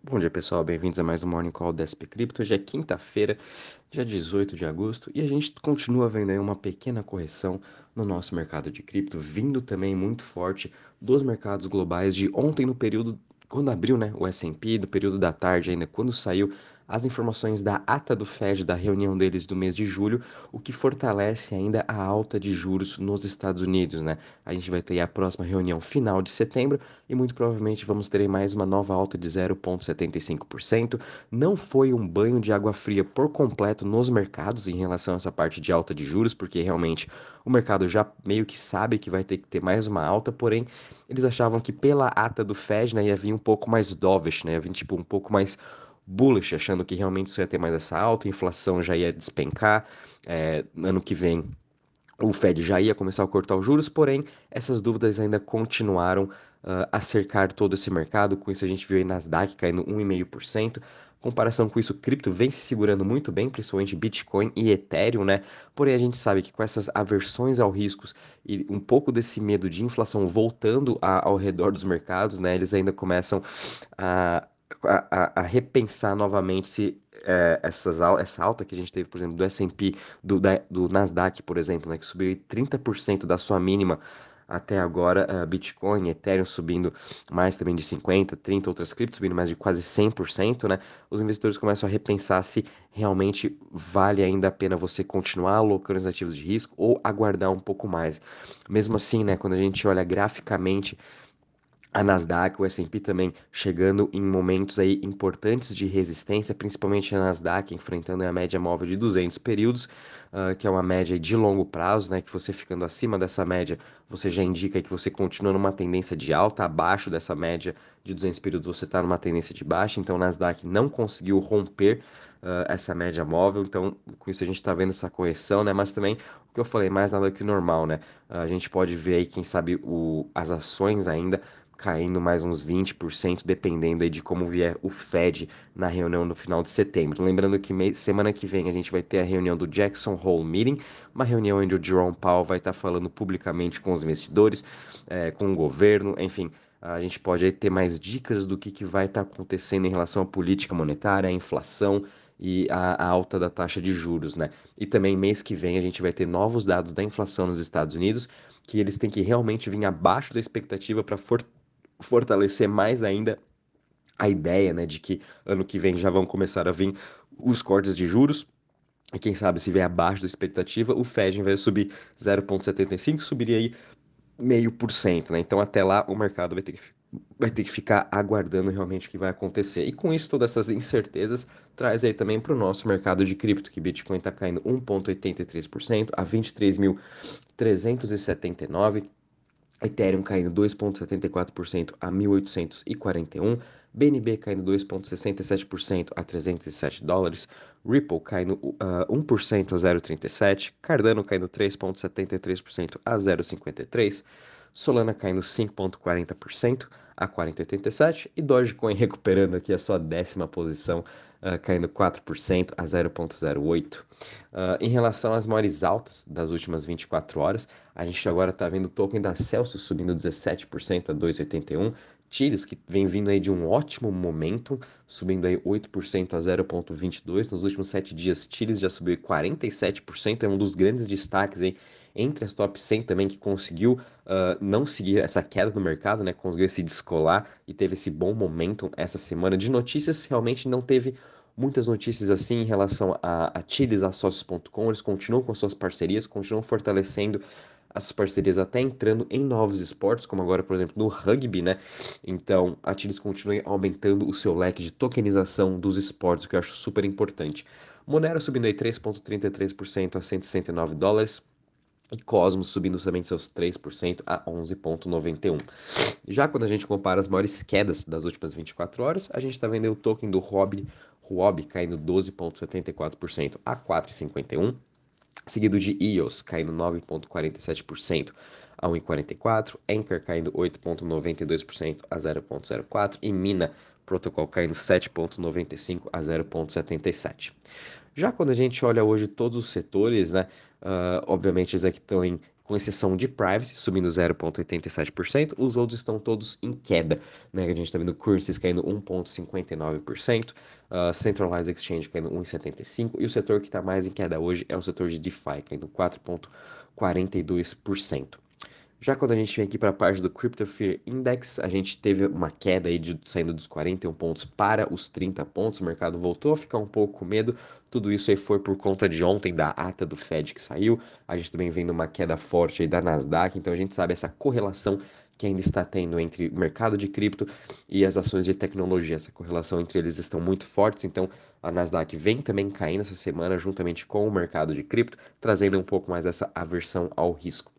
Bom dia pessoal, bem-vindos a mais um Morning Call da SP Crypto. Hoje é quinta-feira, dia 18 de agosto, e a gente continua vendo aí uma pequena correção no nosso mercado de cripto, vindo também muito forte dos mercados globais de ontem no período quando abriu né, o S&P, do período da tarde ainda, quando saiu as informações da ata do Fed, da reunião deles do mês de julho, o que fortalece ainda a alta de juros nos Estados Unidos, né? A gente vai ter a próxima reunião final de setembro e muito provavelmente vamos ter mais uma nova alta de 0,75%. Não foi um banho de água fria por completo nos mercados em relação a essa parte de alta de juros, porque realmente o mercado já meio que sabe que vai ter que ter mais uma alta, porém eles achavam que pela ata do Fed, né, ia vir um pouco mais dovish, né, ia vir tipo um pouco mais bullish, achando que realmente isso ia ter mais essa alta, a inflação já ia despencar, é, ano que vem o Fed já ia começar a cortar os juros, porém essas dúvidas ainda continuaram uh, a cercar todo esse mercado. Com isso a gente viu aí Nasdaq caindo 1,5%. Comparação com isso, cripto vem se segurando muito bem, principalmente Bitcoin e Ethereum, né? Porém a gente sabe que com essas aversões ao riscos e um pouco desse medo de inflação voltando a, ao redor dos mercados, né? Eles ainda começam a a, a, repensar novamente se é, essas, essa alta que a gente teve, por exemplo, do S&P, do, do Nasdaq, por exemplo, né, que subiu 30% da sua mínima até agora, uh, Bitcoin, Ethereum subindo mais também de 50, 30 outras criptos subindo mais de quase 100%, né? Os investidores começam a repensar se realmente vale ainda a pena você continuar alocando os ativos de risco ou aguardar um pouco mais. Mesmo assim, né, quando a gente olha graficamente a Nasdaq, o S&P também chegando em momentos aí importantes de resistência, principalmente a Nasdaq enfrentando a média móvel de 200 períodos, uh, que é uma média de longo prazo, né, que você ficando acima dessa média, você já indica que você continua numa tendência de alta, abaixo dessa média de 200 períodos você está numa tendência de baixa, então a Nasdaq não conseguiu romper uh, essa média móvel, então com isso a gente está vendo essa correção, né, mas também o que eu falei, mais nada que normal, né, uh, a gente pode ver aí, quem sabe, o, as ações ainda caindo mais uns 20%, dependendo aí de como vier o Fed na reunião no final de setembro. Lembrando que semana que vem a gente vai ter a reunião do Jackson Hole Meeting, uma reunião onde o Jerome Powell vai estar falando publicamente com os investidores, é, com o governo, enfim. A gente pode ter mais dicas do que, que vai estar acontecendo em relação à política monetária, à inflação e à alta da taxa de juros, né? E também mês que vem a gente vai ter novos dados da inflação nos Estados Unidos, que eles têm que realmente vir abaixo da expectativa para fortalecer mais ainda a ideia, né, de que ano que vem já vão começar a vir os cortes de juros. E quem sabe se vier abaixo da expectativa, o Fed vai subir 0,75, subiria aí meio por cento, né? Então até lá o mercado vai ter que vai ter que ficar aguardando realmente o que vai acontecer. E com isso, todas essas incertezas traz aí também para o nosso mercado de cripto, que Bitcoin está caindo 1,83% a 23.379 Ethereum caindo 2,74% a 1.841, BNB caindo 2,67% a 307 dólares, Ripple caindo uh, 1% a 0,37, Cardano caindo 3,73% a 0,53, Solana caindo 5,40% a 4,87 e Dogecoin recuperando aqui a sua décima posição, uh, caindo 4% a 0,08. Uh, em relação às maiores altas das últimas 24 horas, a gente agora está vendo o token da Celsius subindo 17% a 2,81, Chiles, que vem vindo aí de um ótimo momento, subindo aí 8% a 0,22. Nos últimos 7 dias, Chiles já subiu 47%, é um dos grandes destaques aí entre as top 100 também, que conseguiu uh, não seguir essa queda do mercado, né? Conseguiu se descolar e teve esse bom momento essa semana. De notícias, realmente não teve muitas notícias assim em relação a, a Chiles, a Sócios.com. Eles continuam com suas parcerias, continuam fortalecendo as parcerias até entrando em novos esportes, como agora, por exemplo, no rugby, né? Então, a Chiles continua aumentando o seu leque de tokenização dos esportes, o que eu acho super importante. Monero subindo aí 3,33% a 169 dólares e Cosmos subindo também seus 3% a 11,91. Já quando a gente compara as maiores quedas das últimas 24 horas, a gente está vendo o token do Huobi, Huobi caindo 12,74% a 4,51, seguido de EOS caindo 9,47% a 1,44, Anchor caindo 8,92% a 0,04 e Mina Protocol caindo 7,95 a 0,77. Já quando a gente olha hoje todos os setores, né, uh, obviamente eles aqui estão em com exceção de Privacy, subindo 0,87%, os outros estão todos em queda, né? A gente está vendo Currencies caindo 1,59%, uh, Centralized Exchange caindo 1,75%, e o setor que está mais em queda hoje é o setor de DeFi, caindo 4,42%. Já quando a gente vem aqui para a parte do Crypto Fear Index, a gente teve uma queda aí de, saindo dos 41 pontos para os 30 pontos. O mercado voltou a ficar um pouco com medo. Tudo isso aí foi por conta de ontem da ata do Fed que saiu. A gente também vendo uma queda forte aí da Nasdaq. Então a gente sabe essa correlação que ainda está tendo entre o mercado de cripto e as ações de tecnologia. Essa correlação entre eles estão muito fortes, então a Nasdaq vem também caindo essa semana juntamente com o mercado de cripto, trazendo um pouco mais essa aversão ao risco.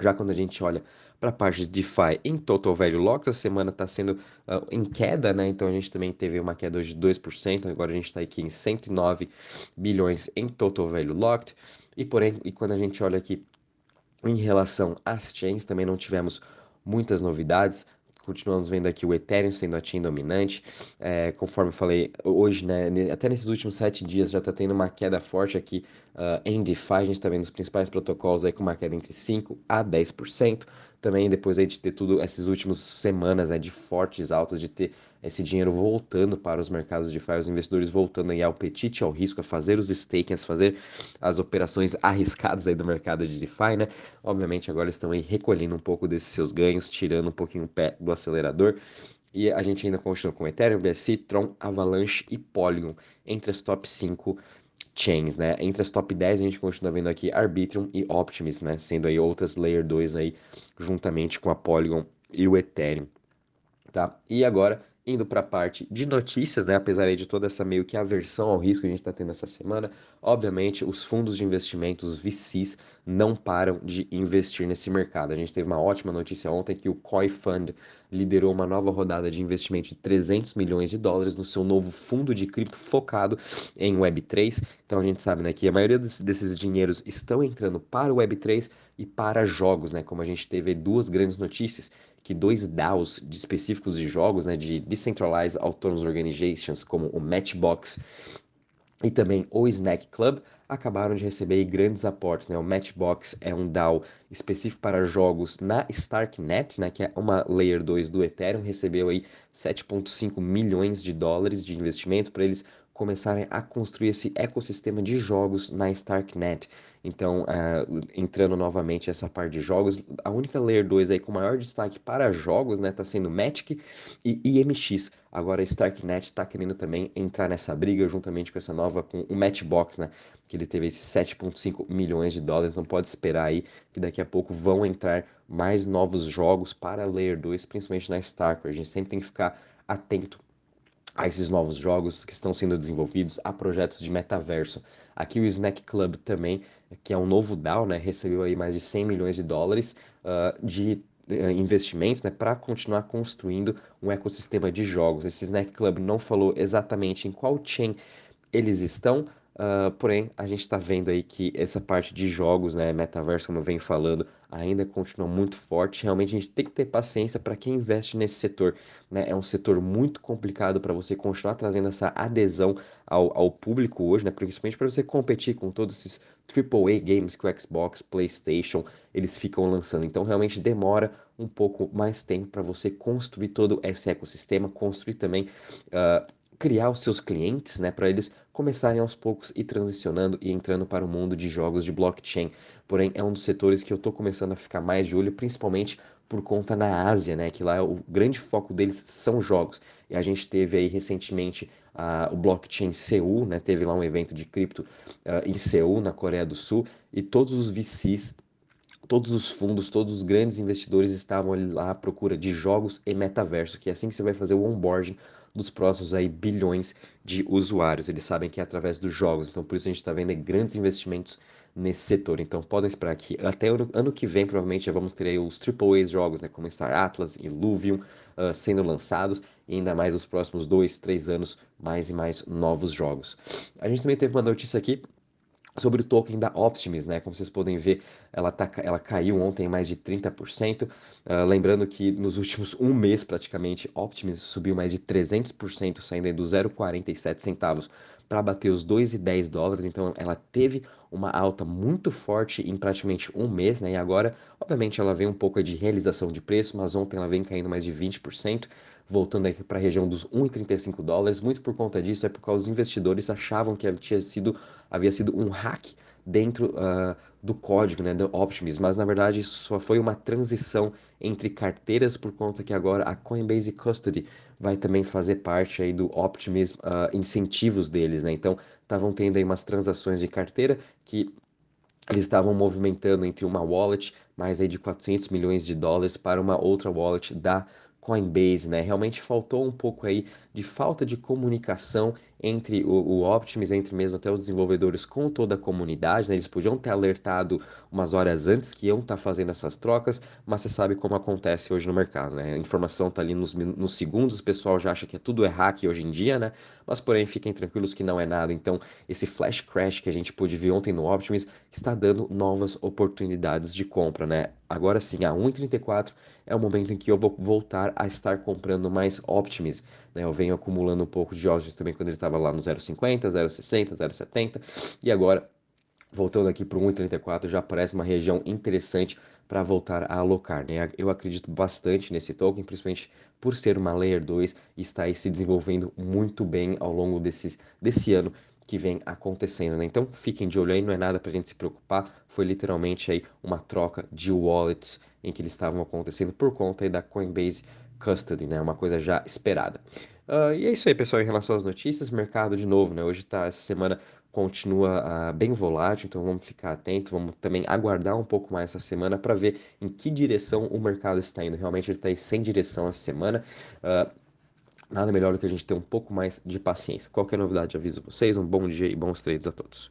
Já quando a gente olha para a parte de DeFi em Total Value Locked, a semana está sendo uh, em queda, né? Então a gente também teve uma queda de 2%, agora a gente está aqui em 109 bilhões em Total Value Locked. E porém, e quando a gente olha aqui em relação às chains, também não tivemos muitas novidades continuamos vendo aqui o Ethereum sendo a chain dominante. É, conforme eu falei hoje, né, até nesses últimos sete dias já está tendo uma queda forte aqui uh, em DeFi. A gente está vendo os principais protocolos aí com uma queda entre 5% a 10% também depois aí de ter tudo essas últimas semanas né, de fortes altas, de ter esse dinheiro voltando para os mercados de DeFi, os investidores voltando aí ao apetite, ao risco, a fazer os stakings, a fazer as operações arriscadas aí do mercado de DeFi, né? Obviamente agora estão aí recolhendo um pouco desses seus ganhos, tirando um pouquinho o pé do acelerador. E a gente ainda continua com Ethereum, BSC, Tron, Avalanche e Polygon entre as top 5 chains, né? Entre as top 10 a gente continua vendo aqui Arbitrum e Optimus, né? Sendo aí outras Layer 2 aí, juntamente com a Polygon e o Ethereum, tá? E agora, indo para a parte de notícias, né? Apesar de toda essa meio que aversão ao risco que a gente está tendo essa semana, obviamente os fundos de investimento, os VCs, não param de investir nesse mercado. A gente teve uma ótima notícia ontem que o Koi Fund liderou uma nova rodada de investimento de 300 milhões de dólares no seu novo fundo de cripto focado em Web3. Então a gente sabe né, que a maioria desses dinheiros estão entrando para o Web3 e para jogos, né? Como a gente teve duas grandes notícias que dois DAOs de específicos de jogos, né, de Decentralized Autonomous Organizations, como o Matchbox e também o Snack Club, acabaram de receber grandes aportes. Né? O Matchbox é um DAO específico para jogos na Starknet, né, que é uma Layer 2 do Ethereum, recebeu aí 7,5 milhões de dólares de investimento para eles começarem a construir esse ecossistema de jogos na Starknet. Então, uh, entrando novamente essa parte de jogos, a única Layer 2 aí com maior destaque para jogos, né, tá sendo Magic e IMX. Agora a Starknet está querendo também entrar nessa briga juntamente com essa nova, com o Matchbox, né, que ele teve esses 7.5 milhões de dólares, então pode esperar aí que daqui a pouco vão entrar mais novos jogos para Layer 2, principalmente na Starknet. A gente sempre tem que ficar atento a esses novos jogos que estão sendo desenvolvidos, a projetos de metaverso. Aqui o Snack Club também, que é um novo DAO, né, recebeu aí mais de 100 milhões de dólares uh, de uh, investimentos né, para continuar construindo um ecossistema de jogos. Esse Snack Club não falou exatamente em qual chain eles estão, Uh, porém, a gente está vendo aí que essa parte de jogos, né, metaverso, como eu venho falando, ainda continua muito forte. Realmente a gente tem que ter paciência para quem investe nesse setor. Né? É um setor muito complicado para você continuar trazendo essa adesão ao, ao público hoje, né? principalmente para você competir com todos esses AAA games que o Xbox, PlayStation, eles ficam lançando. Então, realmente demora um pouco mais tempo para você construir todo esse ecossistema, construir também. Uh, criar os seus clientes, né, para eles começarem aos poucos e transicionando e entrando para o mundo de jogos de blockchain. Porém, é um dos setores que eu estou começando a ficar mais de olho, principalmente por conta na Ásia, né, que lá é o grande foco deles são jogos. E a gente teve aí recentemente uh, o blockchain Seul, né, teve lá um evento de cripto uh, em Seul, na Coreia do Sul, e todos os VCs todos os fundos, todos os grandes investidores estavam ali lá à procura de jogos e metaverso, que é assim que você vai fazer o onboarding dos próximos aí bilhões de usuários. Eles sabem que é através dos jogos, então por isso a gente está vendo grandes investimentos nesse setor. Então podem esperar que até ano, ano que vem provavelmente já vamos ter aí os AAA jogos, né, como Star Atlas e Luvium uh, sendo lançados e ainda mais nos próximos dois, três anos mais e mais novos jogos. A gente também teve uma notícia aqui sobre o token da Optimus, né? Como vocês podem ver, ela, tá, ela caiu ontem mais de 30%. Uh, ah, lembrando que nos últimos um mês, praticamente, Optimus subiu mais de 300%, saindo do 0,47 centavos para bater os 2,10 dólares. Então, ela teve uma alta muito forte em praticamente um mês, né? E agora, obviamente, ela vem um pouco de realização de preço, mas ontem ela vem caindo mais de 20%, voltando aqui para a região dos 1,35 dólares. Muito por conta disso, é porque os investidores achavam que tinha sido, havia sido um hack dentro uh, do código, né, do Optimus, mas na verdade isso só foi uma transição entre carteiras por conta que agora a Coinbase Custody vai também fazer parte aí do Optimus uh, incentivos deles, né? Então estavam tendo aí umas transações de carteira que eles estavam movimentando entre uma wallet mais aí de 400 milhões de dólares para uma outra wallet da Coinbase, né? Realmente faltou um pouco aí de falta de comunicação entre o, o Optimus, entre mesmo até os desenvolvedores com toda a comunidade, né? Eles podiam ter alertado umas horas antes que iam estar tá fazendo essas trocas, mas você sabe como acontece hoje no mercado, né? A informação tá ali nos, nos segundos, o pessoal já acha que é tudo é hack hoje em dia, né? Mas porém, fiquem tranquilos que não é nada. Então, esse flash crash que a gente pôde ver ontem no Optimus está dando novas oportunidades de compra, né? Agora sim, a 1,34 é o momento em que eu vou voltar a estar comprando mais Optimus, né? Eu venho acumulando um pouco de Optimus também quando ele estava lá no 0,50, 0,60, 0,70 e agora voltando aqui para o 1,34 já parece uma região interessante para voltar a alocar. Né? Eu acredito bastante nesse token, principalmente por ser uma Layer 2 e está se desenvolvendo muito bem ao longo desses, desse ano que vem acontecendo, né? Então fiquem de olho aí, não é nada para a gente se preocupar, foi literalmente aí uma troca de wallets em que eles estavam acontecendo por conta aí da Coinbase Custody, né? Uma coisa já esperada. Uh, e é isso aí, pessoal, em relação às notícias, mercado de novo, né? Hoje tá, essa semana continua uh, bem volátil, então vamos ficar atento, vamos também aguardar um pouco mais essa semana para ver em que direção o mercado está indo. Realmente ele está sem direção essa semana. Uh, nada melhor do que a gente ter um pouco mais de paciência. Qualquer novidade, aviso vocês. Um bom dia e bons trades a todos.